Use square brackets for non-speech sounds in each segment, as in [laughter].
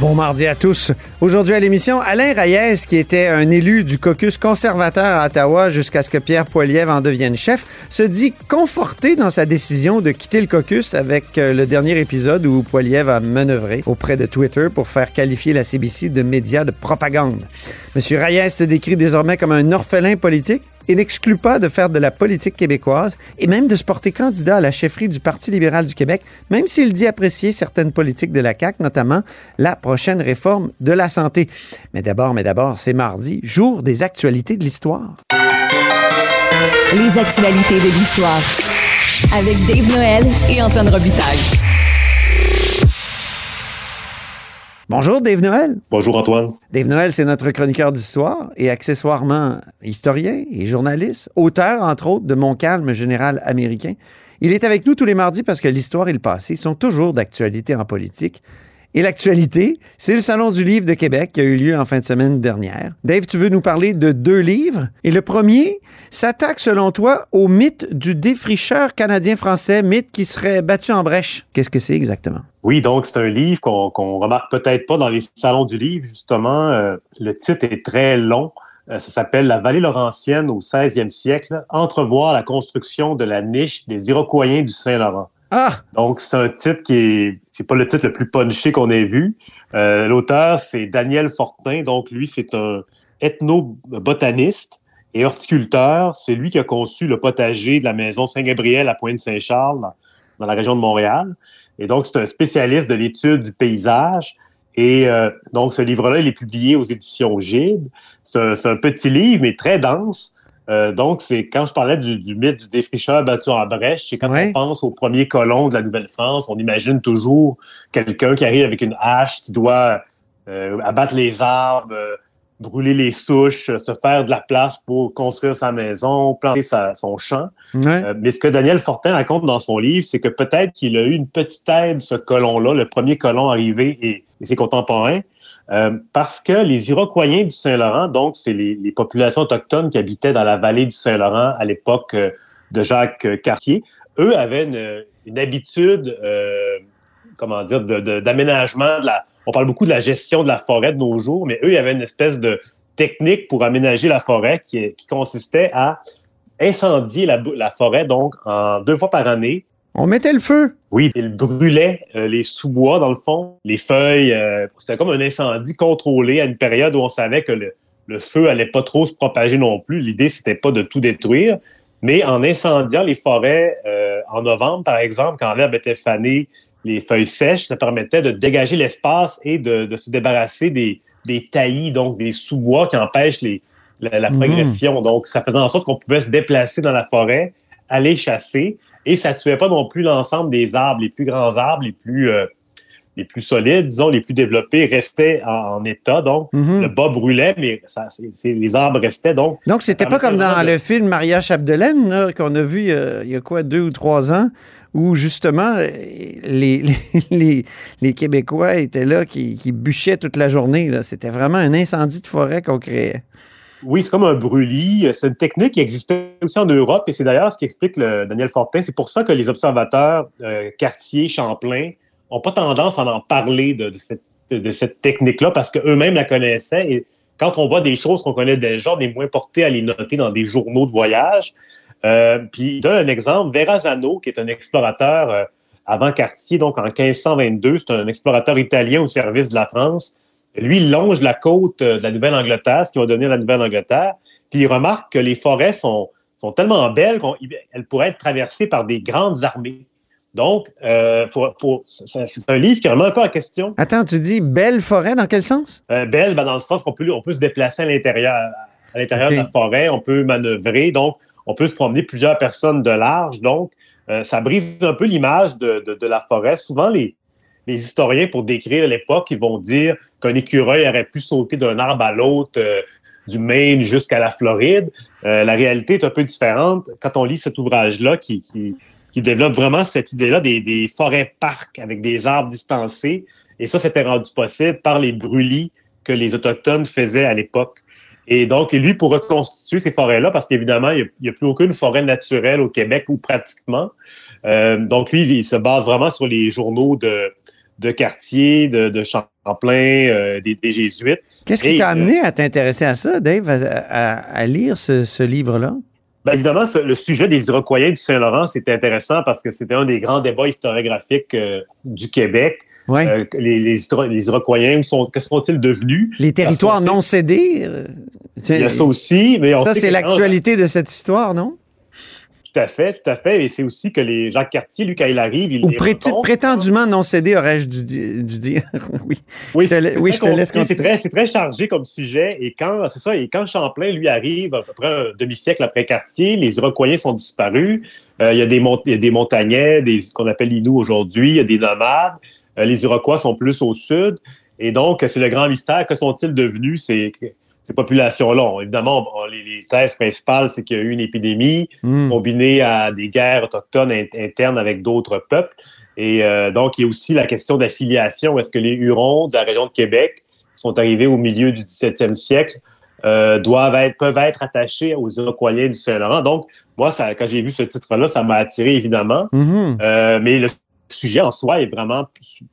Bon mardi à tous. Aujourd'hui à l'émission, Alain Reyes, qui était un élu du caucus conservateur à Ottawa jusqu'à ce que Pierre Poilievre en devienne chef, se dit conforté dans sa décision de quitter le caucus avec euh, le dernier épisode où Poilievre a manœuvré auprès de Twitter pour faire qualifier la CBC de média de propagande. Monsieur Reyes se décrit désormais comme un orphelin politique et n'exclut pas de faire de la politique québécoise et même de se porter candidat à la chefferie du Parti libéral du Québec, même s'il dit apprécier certaines politiques de la CAQ, notamment la prochaine réforme de la santé. Mais d'abord, mais d'abord, c'est mardi, jour des actualités de l'histoire. Les actualités de l'histoire avec Dave Noël et Antoine Robitaille. Bonjour Dave Noël. Bonjour Antoine. Dave Noël, c'est notre chroniqueur d'histoire et accessoirement historien et journaliste, auteur entre autres de Mon calme général américain. Il est avec nous tous les mardis parce que l'histoire et le passé sont toujours d'actualité en politique. Et l'actualité, c'est le Salon du livre de Québec qui a eu lieu en fin de semaine dernière. Dave, tu veux nous parler de deux livres? Et le premier s'attaque, selon toi, au mythe du défricheur canadien-français, mythe qui serait battu en brèche. Qu'est-ce que c'est exactement? Oui, donc c'est un livre qu'on qu'on remarque peut-être pas dans les salons du livre, justement. Euh, le titre est très long. Euh, ça s'appelle La vallée laurentienne au 16e siècle, entrevoir la construction de la niche des Iroquois du Saint-Laurent. Ah! Donc, c'est un titre qui est, c'est pas le titre le plus punché qu'on ait vu. Euh, L'auteur, c'est Daniel Fortin. Donc, lui, c'est un ethnobotaniste et horticulteur. C'est lui qui a conçu le potager de la maison Saint-Gabriel à Pointe-Saint-Charles, dans, la région de Montréal. Et donc, c'est un spécialiste de l'étude du paysage. Et euh, donc, ce livre-là, il est publié aux éditions Gide. C'est un petit livre, mais très dense. Euh, donc, c'est quand je parlais du, du mythe du défricheur battu en brèche, c'est quand Ouais. on pense aux premiers colons de la Nouvelle-France, on imagine toujours quelqu'un qui arrive avec une hache, qui doit euh, abattre les arbres, euh, brûler les souches, se faire de la place pour construire sa maison, planter sa- son champ. Ouais. Mais ce que Daniel Fortin raconte dans son livre, c'est que peut-être qu'il a eu une petite aide, ce colon-là, le premier colon arrivé et, et ses contemporains, euh, parce que les Iroquois du Saint-Laurent, donc c'est les, populations autochtones qui habitaient dans la vallée du Saint-Laurent à l'époque euh, de Jacques euh, Cartier, eux avaient une, habitude, comment dire, d'aménagement. On parle beaucoup de la gestion de la forêt de nos jours, mais eux, il y avait une espèce de technique pour aménager la forêt qui, consistait à incendier la, la forêt donc en deux fois par année. On mettait le feu. Oui, ils brûlaient euh, les sous-bois dans le fond, les feuilles. euh, C'était comme un incendie contrôlé à une période où on savait que le, le feu allait pas trop se propager non plus. L'idée c'était pas de tout détruire, mais en incendiant les forêts euh, en novembre par exemple, quand l'herbe était fanée, les feuilles sèches, ça permettait de dégager l'espace et de, de se débarrasser des, des taillis, donc des sous-bois qui empêchent les, la, la Mhm. progression. Donc, ça faisait en sorte qu'on pouvait se déplacer dans la forêt, aller chasser, et ça tuait pas non plus l'ensemble des arbres, les plus grands arbres, les plus euh, les plus solides, disons, les plus développés, restaient en, en état. Donc, Mhm. le bas brûlait, mais ça, les arbres restaient. Donc, Donc, c'était pas comme dans de- le film Maria Chapdelaine, qu'on a vu euh, il y a quoi, deux ou trois ans, où justement, euh, les, [laughs] les, les- les Québécois étaient là qui, qui bûchaient toute la journée. là. C'était vraiment un incendie de forêt qu'on créait. Oui, c'est comme un brûlis. C'est une technique qui existait aussi en Europe et c'est d'ailleurs ce qui explique le Daniel Fortin. C'est pour ça que les observateurs euh, Cartier, Champlain n'ont pas tendance à en parler de, cette, technique-là parce qu'eux-mêmes la connaissaient. Et quand on voit des choses qu'on connaît déjà, on est moins porté à les noter dans des journaux de voyage. Euh, puis, donne un exemple. Verrazano, qui est un explorateur euh, avant Cartier, donc en 1522, c'est un explorateur italien au service de la France. Lui, il longe la côte euh, de la Nouvelle-Angleterre, ce qui va donner la Nouvelle-Angleterre. Puis il remarque que les forêts sont, sont tellement belles qu'elles pourraient être traversées par des grandes armées. Donc, euh, faut, faut- c'est un livre qui remet un peu en question. Attends, tu dis belle forêt, dans quel sens? Euh, belle, ben, dans le sens qu'on peut, on peut se déplacer à l'intérieur, à l'intérieur de la forêt, on peut manœuvrer, donc on peut se promener plusieurs personnes de large. Donc, euh, ça brise un peu l'image de, de, de la forêt. Souvent, les, les historiens, pour décrire l'époque, ils vont dire qu'un écureuil aurait pu sauter d'un arbre à l'autre, euh, du Maine jusqu'à la Floride. Euh, la réalité est un peu différente quand on lit cet ouvrage-là qui, développe vraiment cette idée-là des, des forêts-parcs avec des arbres distancés Et ça, c'était rendu possible par les brûlis que les Autochtones faisaient à l'époque. Et donc, lui, pour reconstituer ces forêts-là, parce qu'évidemment, il n'y a, plus aucune forêt naturelle au Québec, ou pratiquement. Euh, donc, lui, il se base vraiment sur les journaux de, de quartier, de, de Champlain, euh, des, des, Jésuites. Qu'est-ce qui t'a amené à t'intéresser à ça, Dave, à, à, lire ce, ce livre-là? Bien, évidemment, le sujet des Iroquois du Saint-Laurent, c'était intéressant parce que c'était un des grands débats historiographiques euh, du Québec. Ouais. Euh, les, les, les Iroquois, sont, que sont-ils devenus? Les territoires non cédés? Euh, Il y a ça aussi. Mais on ça, c'est l'actualité de cette histoire, non? Tout à fait, tout à fait. Et c'est aussi que les Jacques Cartier, lui, quand il arrive, il Ou prétendument non cédé, aurais-je dû, dû, dire? [laughs] oui. Oui, je te, oui, je te laisse C'est très, très, chargé comme sujet. Et quand, c'est ça, et quand Champlain, lui, arrive à peu près un demi-siècle après Cartier, les Iroquois sont disparus. Euh, il, y a des il y a des montagnais, des, qu'on appelle Inuits aujourd'hui, il y a des nomades. Euh, les Iroquois sont plus au sud. Et donc, c'est le grand mystère. Que sont-ils devenus? C'est ces populations-là. Évidemment, les, les, thèses principales, c'est qu'il y a eu une épidémie mm. combinée à des guerres autochtones internes avec d'autres peuples. Et euh, donc, il y a aussi la question d'affiliation. Est-ce que les Hurons de la région de Québec sont arrivés au milieu du 17e siècle euh, doivent être, peuvent être attachés aux Iroquois du Saint-Laurent? Donc, moi, ça, quand j'ai vu ce titre-là, ça m'a attiré évidemment. Mm -hmm. euh, mais le sujet en soi est vraiment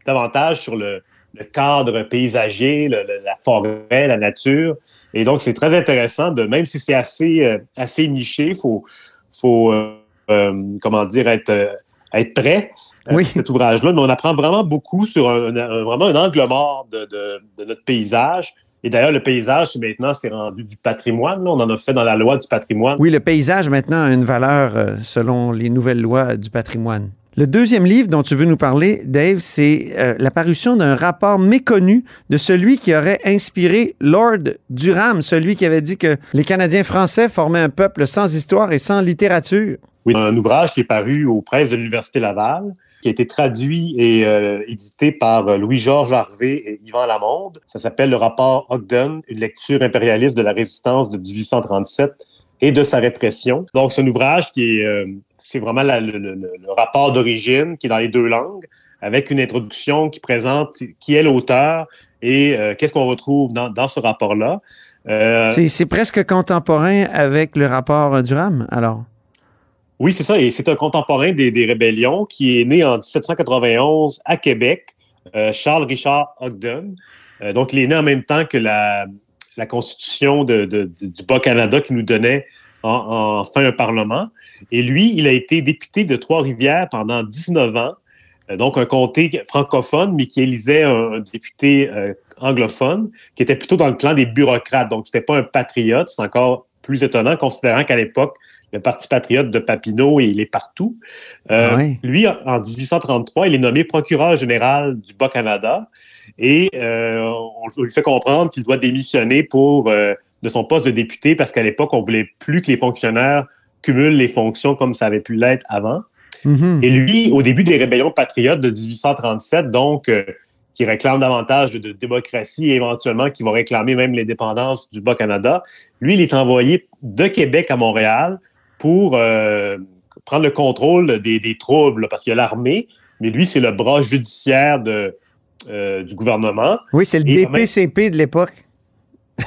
davantage sur le, le cadre paysager, le, le, la forêt, la nature. Et donc, c'est très intéressant de, même si c'est assez, euh, assez niché, il faut, faut euh, euh, comment dire, être, être prêt oui. cet ouvrage-là. Mais on apprend vraiment beaucoup sur un, un, vraiment un angle mort de, de, de notre paysage. Et d'ailleurs, le paysage, maintenant, c'est rendu du patrimoine. Là. On en a fait dans la loi du patrimoine. Oui, le paysage, maintenant, a une valeur selon les nouvelles lois du patrimoine. Le deuxième livre dont tu veux nous parler, Dave, c'est euh, l'apparition d'un rapport méconnu de celui qui aurait inspiré Lord Durham, celui qui avait dit que les Canadiens français formaient un peuple sans histoire et sans littérature. Oui, un ouvrage qui est paru aux presses de l'Université Laval, qui a été traduit et euh, édité par Louis-Georges Harvey et Yvan Lamonde. Ça s'appelle Le rapport Ogden, une lecture impérialiste de la résistance de 1837 et de sa répression. Donc, c'est un ouvrage qui est, euh, c'est vraiment la, le, le, le, rapport d'origine qui est dans les deux langues, avec une introduction qui présente qui est l'auteur et euh, qu'est-ce qu'on retrouve dans, dans ce rapport-là. Euh, c'est presque contemporain avec le rapport Durham, alors? Oui, c'est ça. Et c'est un contemporain des, des, rébellions qui est né en 1791 à Québec, Charles Richard Ogden. Donc, il est né en même temps que la, la constitution de, du Bas-Canada qui nous donnait en, enfin un parlement. Et lui, il a été député de Trois-Rivières pendant 19 ans, euh, donc un comté francophone, mais qui élisait un, député euh, anglophone, qui était plutôt dans le clan des bureaucrates. Donc, c'était pas un patriote. C'est encore plus étonnant, considérant qu'à l'époque, le Parti patriote de Papineau, il est partout. Euh, oui. Lui, en 1833, il est nommé procureur général du Bas-Canada et euh, on, lui fait comprendre qu'il doit démissionner pour euh, de son poste de député parce qu'à l'époque, on voulait plus que les fonctionnaires cumulent les fonctions comme ça avait pu l'être avant. Mm -hmm. Et lui, au début des rébellions patriotes de 1837, donc, euh, qui réclame davantage de, de, démocratie et éventuellement qui va réclamer même l'indépendance du Bas-Canada, lui, il est envoyé de Québec à Montréal pour euh, prendre le contrôle des, des troubles, parce qu'il y a l'armée, mais lui, c'est le bras judiciaire de, euh, du gouvernement. Oui, c'est le et DPCP même, de l'époque.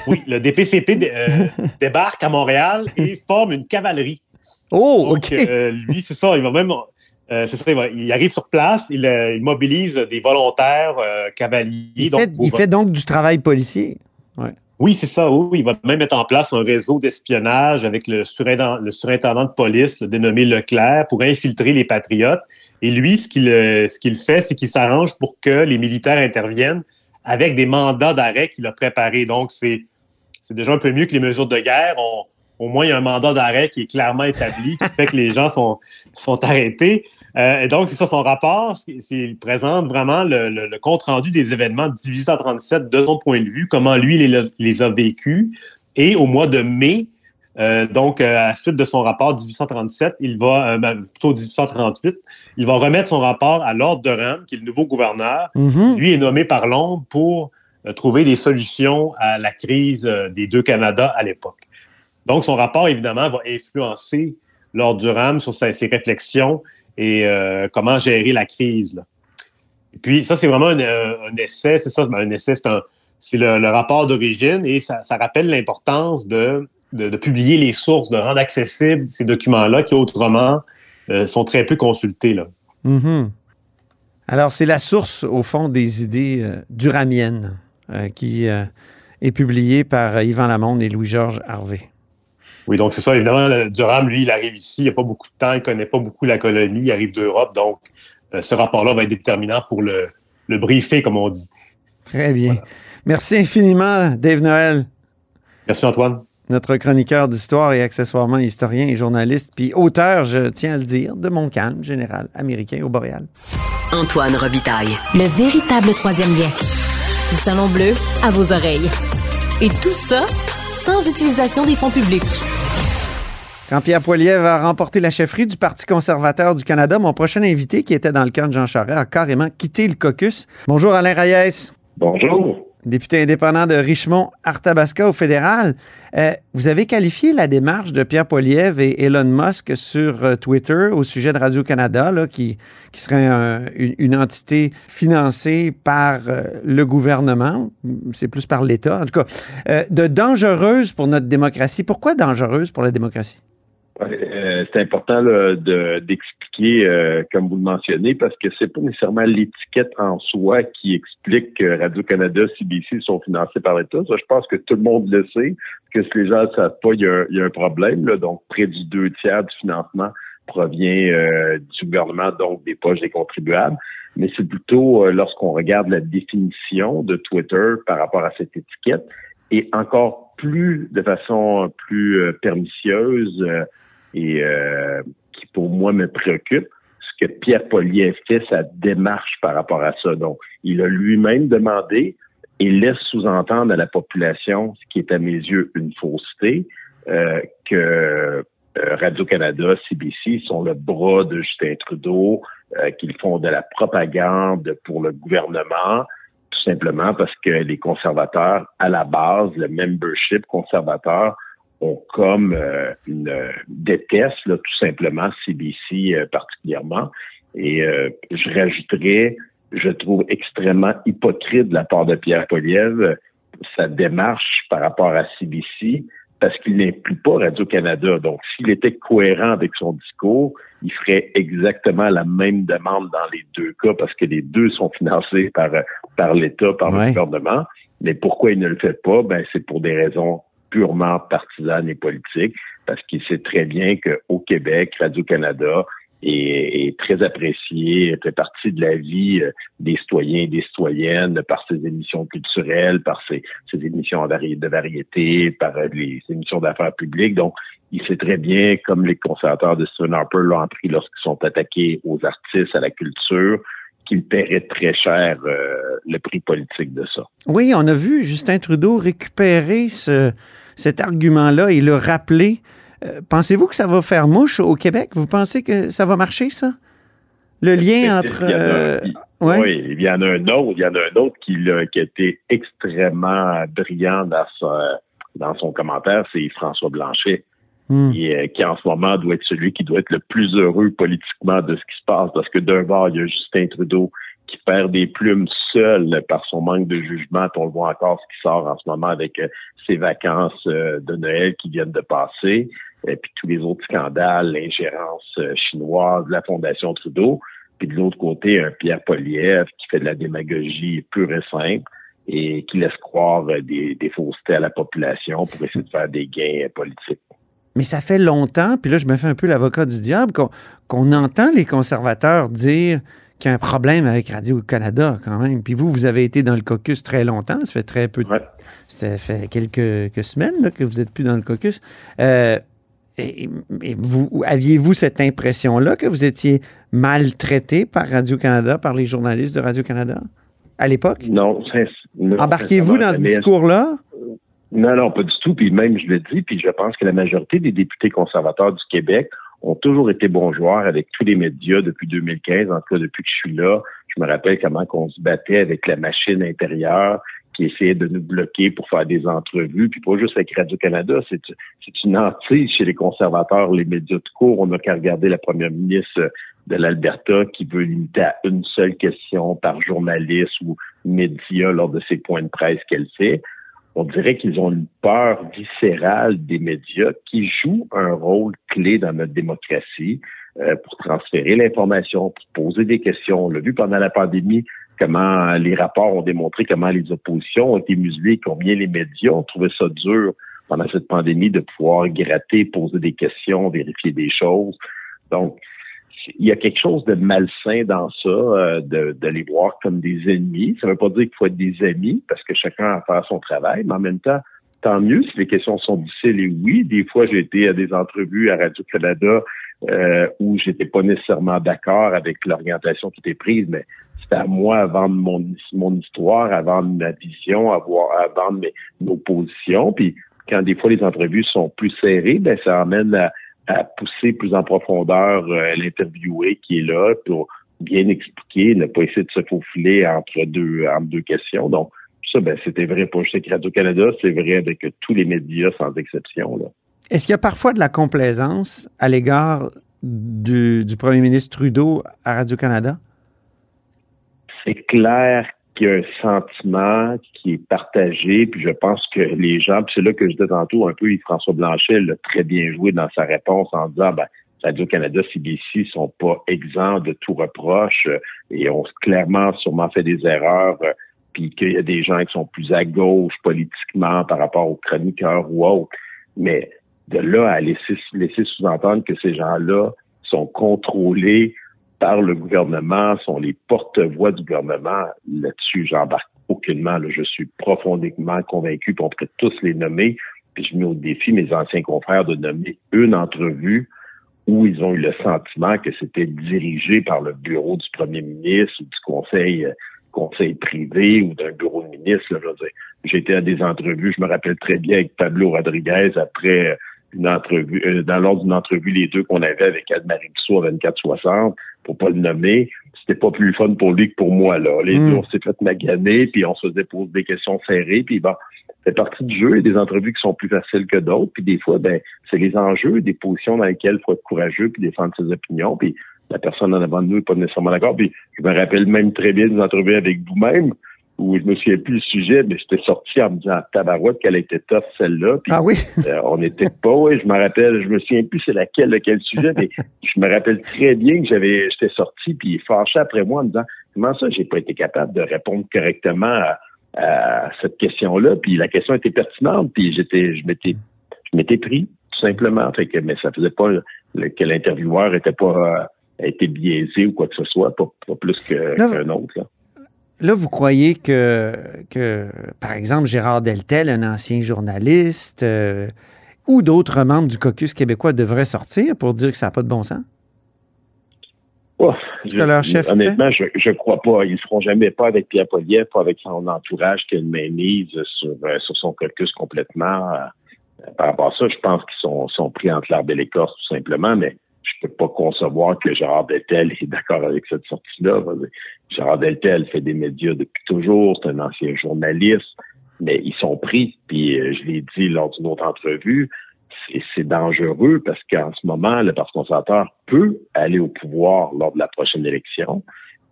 Oui, le DPCP euh, [laughs] débarque à Montréal et forme une cavalerie. Oh, donc, OK. Euh, lui, c'est ça, il va même. c'est ça, il, va, il, arrive sur place, il, il mobilise des volontaires cavaliers. Il, donc, fait, il fait donc du travail policier. Ouais. Oui, c'est ça. Oui, il va même mettre en place un réseau d'espionnage avec le surintendant, de police, le dénommé Leclerc, pour infiltrer les patriotes. Et lui, ce qu'il ce qu'il fait, c'est qu'il s'arrange pour que les militaires interviennent avec des mandats d'arrêt qu'il a préparés. Donc, c'est déjà un peu mieux que les mesures de guerre. Au moins, il y a un mandat d'arrêt qui est clairement établi, qui fait que les gens sont arrêtés. Euh, et donc, c'est ça son rapport. Il présente vraiment le, le, le, compte-rendu des événements de 1837 de son point de vue, comment lui les, les a vécus. Et au mois de mai, euh, donc, euh, à la suite de son rapport 1837, il va, euh, plutôt 1838, il va remettre son rapport à Lord Durham, qui est le nouveau gouverneur. Mm -hmm. Lui est nommé par Londres pour trouver des solutions à la crise des deux Canada à l'époque. Donc, son rapport, évidemment, va influencer Lord Durham sur sa, ses réflexions et euh, comment gérer la crise. Là. Et puis, ça, c'est vraiment un, un essai, c'est ça, un essai, c'est le, le rapport d'origine et ça, rappelle l'importance de, publier les sources, de rendre accessibles ces documents-là qui autrement euh, sont très peu consultés. Là. Mhm. Alors, c'est la source, au fond, des idées euh, duramiennes euh, qui euh, est publiée par Yvan Lamonde et Louis-Georges Harvey. Oui, donc c'est ça. Évidemment, le Durham, lui, il arrive ici, il n'y a pas beaucoup de temps, il ne connaît pas beaucoup la colonie, il arrive d'Europe, donc euh, ce rapport-là va être déterminant pour le, le briefer, comme on dit. Très bien. Voilà. Merci infiniment, Dave Noël. Merci, Antoine. Notre chroniqueur d'histoire et accessoirement historien et journaliste, puis auteur, je tiens à le dire, de Mon calme général américain au Boréal. Antoine Robitaille. Le véritable troisième lien. Du Salon Bleu à vos oreilles. Et tout ça sans utilisation des fonds publics. Quand Pierre Poilievre a remporté la chefferie du Parti conservateur du Canada, mon prochain invité, qui était dans le camp de Jean Charest, a carrément quitté le caucus. Bonjour Alain Reyes. Bonjour. Député indépendant de Richmond-Arthabasca au fédéral. Euh, vous avez qualifié la démarche de Pierre Poilievre et Elon Musk sur euh, Twitter au sujet de Radio-Canada, qui, qui serait un, une, une, entité financée par euh, le gouvernement, c'est plus par l'État, en tout cas, de dangereuse pour notre démocratie. Pourquoi dangereuse pour la démocratie? Euh, c'est important là, de, d'expliquer, euh, comme vous le mentionnez, parce que c'est pas nécessairement l'étiquette en soi qui explique que Radio-Canada, CBC sont financés par l'État. Ça, je pense que tout le monde le sait. Que si les gens ne savent pas, il y y a un problème. Là, donc, près du deux tiers du financement provient euh, du gouvernement, donc des poches des contribuables. Mais c'est plutôt lorsqu'on regarde la définition de Twitter par rapport à cette étiquette, et encore plus de façon plus pernicieuse et euh, qui pour moi me préoccupe, ce que Pierre Poliev fait, sa démarche par rapport à ça. Donc, il a lui-même demandé et laisse sous-entendre à la population, ce qui est à mes yeux une fausseté, euh, que euh, Radio-Canada, CBC sont le bras de Justin Trudeau, euh, qu'ils font de la propagande pour le gouvernement, tout simplement parce que les conservateurs, à la base, le membership conservateur, ont comme euh, une déteste là, tout simplement CBC euh, particulièrement. Et euh, je rajouterais, je trouve extrêmement hypocrite de la part de Pierre Poliev sa démarche par rapport à CBC parce qu'il n'inclut pas Radio-Canada. Donc, s'il était cohérent avec son discours, il ferait exactement la même demande dans les deux cas parce que les deux sont financés par, par l'État, par ouais. le gouvernement. Mais pourquoi il ne le fait pas? Ben, c'est pour des raisons purement partisane et politique, parce qu'il sait très bien qu'au Québec, Radio-Canada est, très apprécié, fait partie de la vie euh, des citoyens et des citoyennes par ses émissions culturelles, par ses, ses émissions de variété, par euh, les émissions d'affaires publiques. Donc, il sait très bien, comme les conservateurs de Stephen Harper l'ont appris lorsqu'ils sont attaqués aux artistes, à la culture, qu'il paierait très cher euh, le prix politique de ça. Oui, on a vu Justin Trudeau récupérer ce, cet argument-là et le rappeler. Euh, pensez-vous que ça va faire mouche au Québec? Vous pensez que ça va marcher, ça? Le lien entre... Euh, ouais. Oui, il y en a un autre, il y en a un autre qui, qui a été extrêmement brillant dans, sa, dans son commentaire, c'est François Blanchet. Mm. Qui, euh, qui, en ce moment doit être celui qui doit être le plus heureux politiquement de ce qui se passe, parce que d'un bord, il y a Justin Trudeau qui perd des plumes seul par son manque de jugement. On le voit encore ce qui sort en ce moment avec euh, ses vacances euh, de Noël qui viennent de passer, et puis tous les autres scandales, l'ingérence chinoise la Fondation Trudeau. Puis de l'autre côté, un Pierre Poliev qui fait de la démagogie pure et simple et qui laisse croire des, des faussetés à la population pour essayer de faire des gains politiques. Mais ça fait longtemps, puis là, je me fais un peu l'avocat du diable, qu'on qu entend les conservateurs dire qu'il y a un problème avec Radio-Canada quand même. Puis vous, vous avez été dans le caucus très longtemps. Ça fait très peu de... Ouais. Ça fait quelques, quelques semaines là, que vous n'êtes plus dans le caucus. Euh, et, et vous aviez-vous cette impression-là que vous étiez maltraité par Radio-Canada, par les journalistes de Radio-Canada à l'époque? Non. non Embarquez-vous dans ce discours-là? Non, non, pas du tout. Puis même, je le dis, puis je pense que la majorité des députés conservateurs du Québec ont toujours été bons joueurs avec tous les médias depuis 2015, en tout cas depuis que je suis là. Je me rappelle comment on se battait avec la machine intérieure qui essayaient de nous bloquer pour faire des entrevues, puis pas juste avec Radio-Canada, c'est une hantise chez les conservateurs, les médias de cours. On n'a qu'à regarder la première ministre de l'Alberta qui veut limiter à une seule question par journaliste ou média lors de ses points de presse qu'elle fait. On dirait qu'ils ont une peur viscérale des médias qui jouent un rôle clé dans notre démocratie euh, pour transférer l'information, pour poser des questions. On l'a vu pendant la pandémie, comment les rapports ont démontré comment les oppositions ont été muselées, combien les médias ont trouvé ça dur pendant cette pandémie de pouvoir gratter, poser des questions, vérifier des choses. Donc, il y a quelque chose de malsain dans ça, euh, de, les voir comme des ennemis. Ça ne veut pas dire qu'il faut être des amis, parce que chacun a faire son travail, mais en même temps, tant mieux si les questions sont difficiles. Et oui, des fois, j'ai été à des entrevues à Radio-Canada euh, où j'étais pas nécessairement d'accord avec l'orientation qui était prise, mais c'était à moi à vendre mon, mon histoire, à vendre ma vision, voir, à vendre mes, nos positions. Puis quand des fois les entrevues sont plus serrées, ben ça amène à à pousser plus en profondeur euh, l'interviewé qui est là pour bien expliquer, ne pas essayer de se faufiler entre deux, entre deux questions. Donc, ça, ben, c'était vrai pour juste Radio-Canada, c'est vrai avec tous les médias sans exception. Là. Est-ce qu'il y a parfois de la complaisance à l'égard du, du premier ministre Trudeau à Radio-Canada? C'est clair qu'il y a un sentiment qui est partagé, puis je pense que les gens, puis c'est là que je disais tantôt un peu, François Blanchet l'a très bien joué dans sa réponse en disant, ben, Radio-Canada, CBC sont pas exempts de tout reproche euh, et ont clairement sûrement fait des erreurs, euh, puis qu'il y a des gens qui sont plus à gauche politiquement par rapport aux chroniqueurs ou autres. Mais de là à laisser, laisser sous-entendre que ces gens-là sont contrôlés par le gouvernement, sont les porte-voix du gouvernement. Là-dessus, j'embarque aucunement. Je suis profondément convaincu, qu'on pourrait tous les nommer. Puis je mets au défi mes anciens confrères de nommer une entrevue où ils ont eu le sentiment que c'était dirigé par le bureau du premier ministre ou du conseil euh, conseil privé ou d'un bureau de ministre. Été à des entrevues, je me rappelle très bien avec Pablo Rodriguez après une entrevue, euh, dans l'ordre d'une entrevue, les deux qu'on avait avec Anne-Marie Bissot à 24-60, pour pas le nommer, c'était pas plus fun pour lui que pour moi, là. Les hmm. deux, on s'est fait maganer, puis on se faisait poser des questions serrées, puis bon, c'est partie du jeu. Il y a des entrevues qui sont plus faciles que d'autres, puis des fois, ben, c'est les enjeux, des positions dans lesquelles il faut être courageux, puis défendre ses opinions, puis la personne en avant de nous n'est pas nécessairement d'accord. Puis je me rappelle même très bien des entrevues avec vous-même, où je me souviens plus le sujet, mais j'étais sorti en me disant tabarouette qu'elle était tough celle-là. Ah oui? Euh, on n'était pas, oui, je me rappelle, je me souviens plus c'est laquelle, lequel sujet, mais je me rappelle très bien que j'avais j'étais sorti puis fâché après moi en me disant comment ça j'ai pas été capable de répondre correctement à, cette question-là? Puis la question était pertinente, puis j'étais je m'étais je m'étais pris, tout simplement. Fait que, mais ça faisait pas que l'intervieweur était pas euh, été biaisé ou quoi que ce soit, pas, plus qu'un autre. Là. Là, vous croyez que, que, par exemple, Gérard Deltel, un ancien journaliste, euh, ou d'autres membres du caucus québécois devraient sortir pour dire que ça n'a pas de bon sens? Oh, que leur chef honnêtement, je ne crois pas. Ils ne feront jamais pas avec Pierre Poliev, pas avec son entourage qui a une mainmise sur, euh, sur son caucus complètement. Euh, par rapport à ça, je pense qu'ils sont, sont pris entre l'arbre et l'écorce, tout simplement, mais je peux pas concevoir que Gérard Deltel est d'accord avec cette sortie-là. Gérard Deltel fait des médias depuis toujours, c'est un ancien journaliste, mais ils sont pris, puis euh, je l'ai dit lors d'une autre entrevue, c'est dangereux parce qu'en ce moment, le Parti conservateur peut aller au pouvoir lors de la prochaine élection.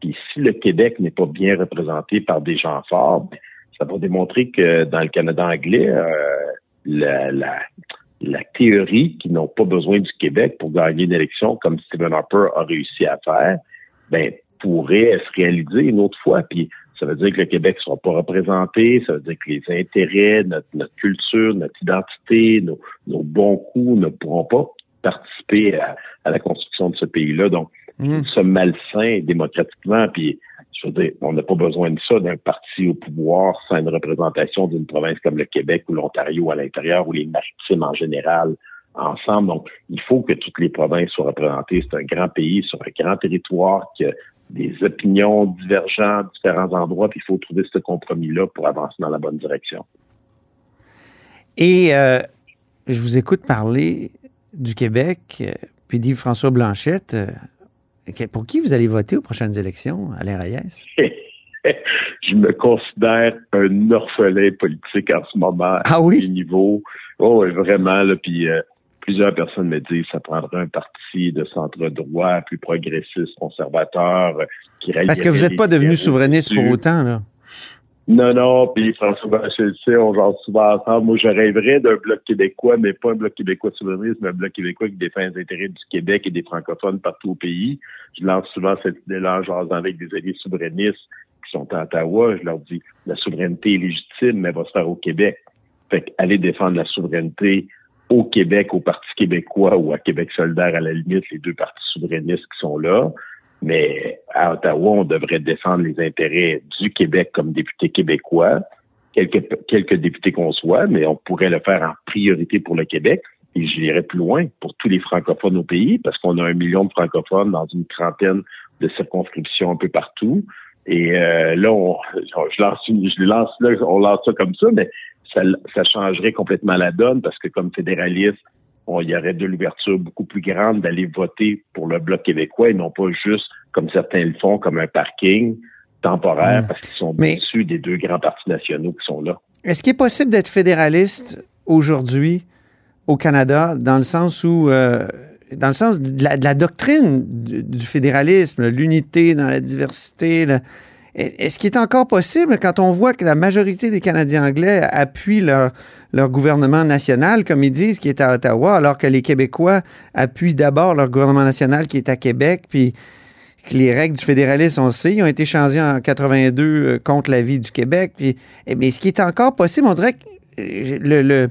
Puis si le Québec n'est pas bien représenté par des gens forts, ça va démontrer que dans le Canada anglais, euh, la, la théorie qu'ils n'ont pas besoin du Québec pour gagner une élection comme Stephen Harper a réussi à faire, ben, pourrait se réaliser une autre fois. Puis ça veut dire que le Québec ne sera pas représenté, ça veut dire que les intérêts, notre, culture, notre identité, nos, bons coups ne pourront pas participer à, la construction de ce pays-là. Donc, mmh. nous sommes malsains démocratiquement, puis on n'a pas besoin de ça d'un parti au pouvoir sans une représentation d'une province comme le Québec ou l'Ontario à l'intérieur ou les maritimes en général ensemble. Donc, il faut que toutes les provinces soient représentées. C'est un grand pays sur un grand territoire qui a des opinions divergentes, différents endroits, puis il faut trouver ce compromis-là pour avancer dans la bonne direction. Et euh, je vous écoute parler du Québec, euh, puis dit François Blanchette. Pour qui vous allez voter aux prochaines élections, Alain Reyes? [laughs] je me considère un orphelin politique en ce moment. Ah oui? À niveau. Oh, vraiment, là, puis euh, plusieurs personnes me disent que ça prendrait un parti de centre droit, plus progressiste, conservateur, qui Parce que vous n'êtes pas devenu souverainiste pour autant, là. Non, non, puis François sais, on genre souvent ensemble. Moi, je rêverais d'un bloc québécois, mais pas un bloc québécois souverainiste, mais un bloc québécois qui défend les intérêts du Québec et des francophones partout au pays. Je lance souvent cette idée-là en avec des alliés souverainistes qui sont à Ottawa. Je leur dis, la souveraineté est légitime, mais elle va se faire au Québec. Fait qu'aller défendre la souveraineté au Québec, au Parti québécois ou à Québec solidaire, à la limite, les deux partis souverainistes qui sont là. Mais à Ottawa, on devrait défendre les intérêts du Québec comme député québécois, quelques, quelques députés qu'on soit, mais on pourrait le faire en priorité pour le Québec. Et j'irais plus loin pour tous les francophones au pays, parce qu'on a un million de francophones dans une trentaine de circonscriptions un peu partout. Et euh, là, on, je lance, je lance là, on lance ça comme ça, mais ça, ça changerait complètement la donne parce que comme fédéraliste, il y aurait de l'ouverture beaucoup plus grande d'aller voter pour le Bloc québécois et non pas juste, comme certains le font, comme un parking temporaire hmm. parce qu'ils sont déçus des deux grands partis nationaux qui sont là. Est-ce qu'il est possible d'être fédéraliste aujourd'hui au Canada dans le sens où, euh, dans le sens de la, doctrine du, fédéralisme, l'unité dans la diversité, est-ce qu'il est encore possible quand on voit que la majorité des Canadiens anglais appuient leur, leur gouvernement national, comme ils disent, qui est à Ottawa, alors que les Québécois appuient d'abord leur gouvernement national qui est à Québec, puis que les règles du fédéralisme, on sait, ils ont été changées en 82 euh, contre l'avis du Québec. Puis, eh, mais ce qui est encore possible, on dirait que euh, le,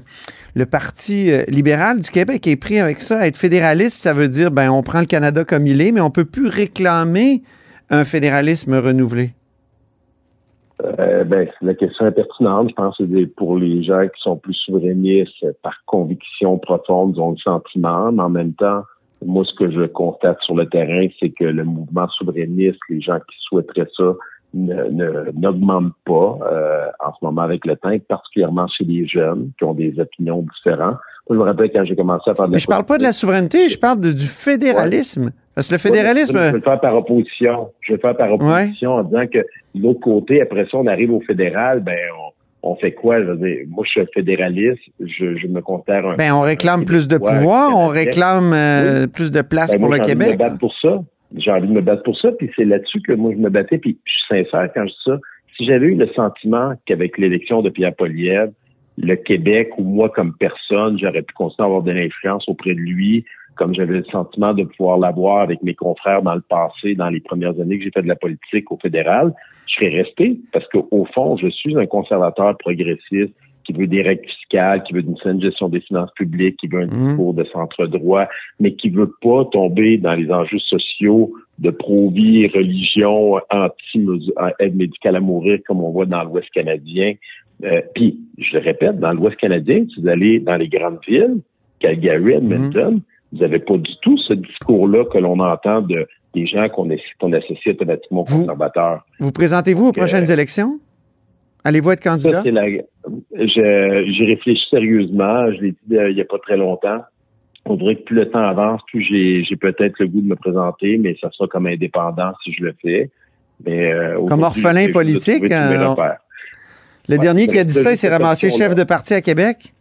le, Parti euh, libéral du Québec est pris avec ça. Être fédéraliste, ça veut dire, ben, on prend le Canada comme il est, mais on ne peut plus réclamer un fédéralisme renouvelé. Euh, ben, la question est pertinente. Je pense que pour les gens qui sont plus souverainistes par conviction profonde, ils ont le sentiment, mais en même temps, moi, ce que je constate sur le terrain, c'est que le mouvement souverainiste, les gens qui souhaiteraient ça, n'augmentent pas euh, en ce moment avec le temps, particulièrement chez les jeunes qui ont des opinions différentes. Moi, je me rappelle quand j'ai commencé à parler de Mais je parle pas de la souveraineté, je parle du fédéralisme. Parce que le fédéralisme. je vais le faire par opposition. Je vais le faire par opposition en disant que de l'autre côté, après ça, on arrive au fédéral, ben on, fait quoi? Je veux dire, moi, je suis fédéraliste, je, je me considère un. Ben, on réclame plus de pouvoir, on réclame euh, plus de place ben, pour le Québec. J'ai envie de me battre pour ça. J'ai envie de me battre pour ça, puis c'est là-dessus que moi, je me battais, puis je suis sincère quand je dis ça. Si j'avais eu le sentiment qu'avec l'élection de Pierre Poliev, le Québec ou moi comme personne, j'aurais pu continuer à avoir de l'influence auprès de lui, comme j'avais le sentiment de pouvoir l'avoir avec mes confrères dans le passé, dans les premières années que j'ai fait de la politique au fédéral, je serais resté parce qu'au fond, je suis un conservateur progressiste qui veut des règles fiscales, qui veut une saine gestion des finances publiques, qui veut un mmh. discours de centre droit, mais qui veut pas tomber dans les enjeux sociaux de pro-vie, religion, anti-aide médicale à mourir, comme on voit dans l'Ouest canadien. Euh, puis, je le répète, dans l'Ouest canadien, si vous allez dans les grandes villes, Calgary, Edmonton, vous n'avez pas du tout ce discours-là que l'on entend de, des gens qu'on associe automatiquement aux conservateurs. Vous présentez-vous aux prochaines élections? Allez-vous être candidat? J'y réfléchis sérieusement. Je l'ai dit euh, il n'y a pas très longtemps. On dirait que plus le temps avance, plus j'ai peut-être le goût de me présenter, mais ça sera comme indépendant si je le fais. Mais, euh, comme orphelin politique? Le dernier qui a dit ça, il s'est ramassé chef de parti à Québec?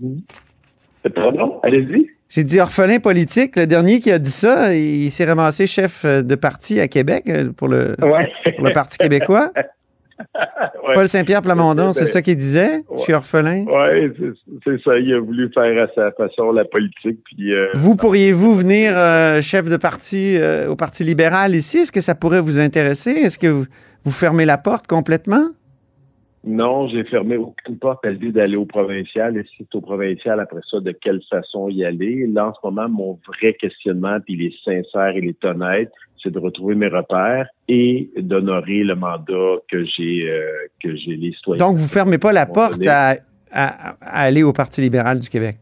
Pardon? Allez-y. J'ai dit orphelin politique. Le dernier qui a dit ça, il s'est ramassé chef euh, de parti à Québec euh, pour le, le Parti québécois. [laughs] Paul Saint-Pierre Plamondon, c'est ça qu'il disait? Je suis orphelin. Oui, c'est ça. Il a voulu faire à sa façon la politique. Puis, euh, vous pourriez-vous venir chef de parti au Parti libéral ici? Est-ce que ça pourrait vous intéresser? Est-ce que vous fermez la porte complètement? Non, j'ai fermé aucune porte à l'idée d'aller au provincial. Et si c'est au provincial, après ça, de quelle façon y aller? Là, en ce moment, mon vrai questionnement, puis il est sincère, il est honnête, c'est de retrouver mes repères et d'honorer le mandat que j'ai euh, que j'ai les citoyens. Donc, vous fermez pas la porte à, aller au Parti libéral du Québec?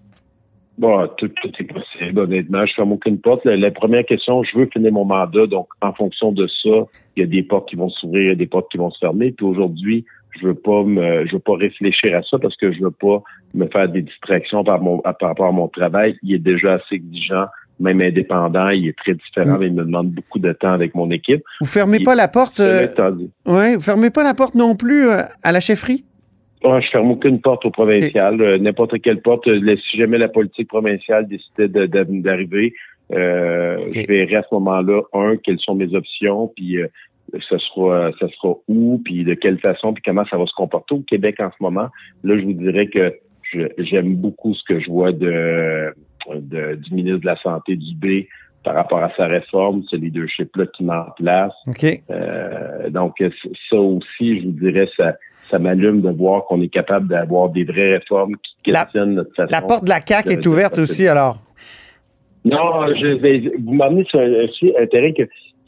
Bon, tout, est possible, honnêtement. Je ferme aucune porte. La, la, première question, je veux finir mon mandat. Donc, en fonction de ça, il y a des portes qui vont s'ouvrir, il y a des portes qui vont se fermer. Puis aujourd'hui, je veux pas me, je veux pas réfléchir à ça parce que je veux pas me faire des distractions par mon, par rapport à mon travail. Il est déjà assez exigeant même indépendant, il est très différent, Mm. mais il me demande beaucoup de temps avec mon équipe. Vous fermez pas la porte, euh, ouais, vous fermez pas la porte non plus euh, à la chefferie? Ouais, je ferme aucune porte au provincial. Euh, N'importe quelle porte. euh, si jamais la politique provinciale décidait de- de- d'arriver, je verrai à ce moment-là, un, quelles sont mes options, puis euh, ce sera, ça sera où, puis de quelle façon, puis comment ça va se comporter au Québec en ce moment. Là, je vous dirais que j'aime beaucoup ce que je vois de, de- du ministre de la Santé du B par rapport à sa réforme, ce leadership-là qui met en place. OK. Euh, donc, ça aussi, je vous dirais, ça, ça m'allume de voir qu'on est capable d'avoir des vraies réformes qui La- questionnent notre façon. La porte de la CAQ de- est ouverte de- aussi, alors. Non, je vais, vous m'amenez sur un, sur un terrain que,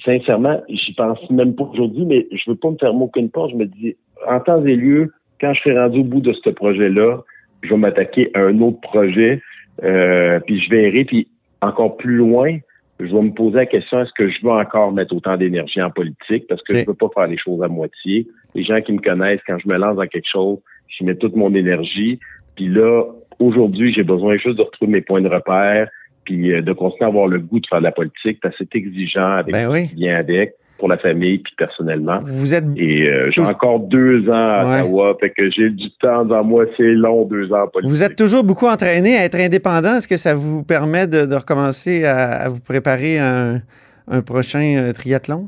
sincèrement, j'y pense même pas aujourd'hui, mais je veux pas me fermer aucune porte. Je me dis, en temps et lieu, quand je serai rendu au bout de ce projet-là, je vais m'attaquer à un autre projet, euh, puis je verrai, puis encore plus loin, je vais me poser la question, est-ce que je veux encore mettre autant d'énergie en politique? Parce que je veux pas faire les choses à moitié. Les gens qui me connaissent, quand je me lance dans quelque chose, je mets toute mon énergie. Puis là, aujourd'hui, j'ai besoin juste de retrouver mes points de repère, puis euh, de continuer à avoir le goût de faire de la politique, parce que c'est exigeant avec Ben oui. vient avec, pour la famille, puis personnellement. Vous êtes. Et euh, j'ai encore deux ans à Ouais. Ottawa, fait que j'ai du temps dans moi, c'est long, deux ans politique. Vous êtes toujours beaucoup entraîné à être indépendant. Est-ce que ça vous permet de, de recommencer à, à vous préparer à un, un prochain euh, triathlon?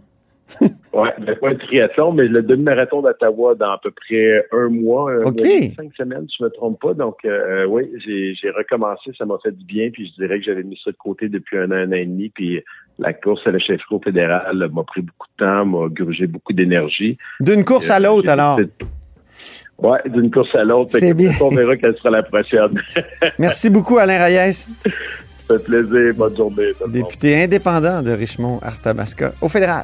Ouais, ben, pas un triathlon, mais le demi-marathon d'Ottawa dans à peu près un mois, un OK. mois et demi, cinq semaines, si je me trompe pas. Donc, euh, oui, j'ai j'ai recommencé, ça m'a fait du bien, puis je dirais que j'avais mis ça de côté depuis un an, un an et demi, puis la course à la chefferie au fédéral m'a pris beaucoup de temps, m'a grugé beaucoup d'énergie. D'une course à Euh, l'autre, alors. Ouais, d'une course à l'autre. On verra quelle sera la prochaine. [laughs] Merci beaucoup, Alain Reyes, ça fait plaisir. Bonne journée. député indépendant de Richmond-Arthabasca au fédéral.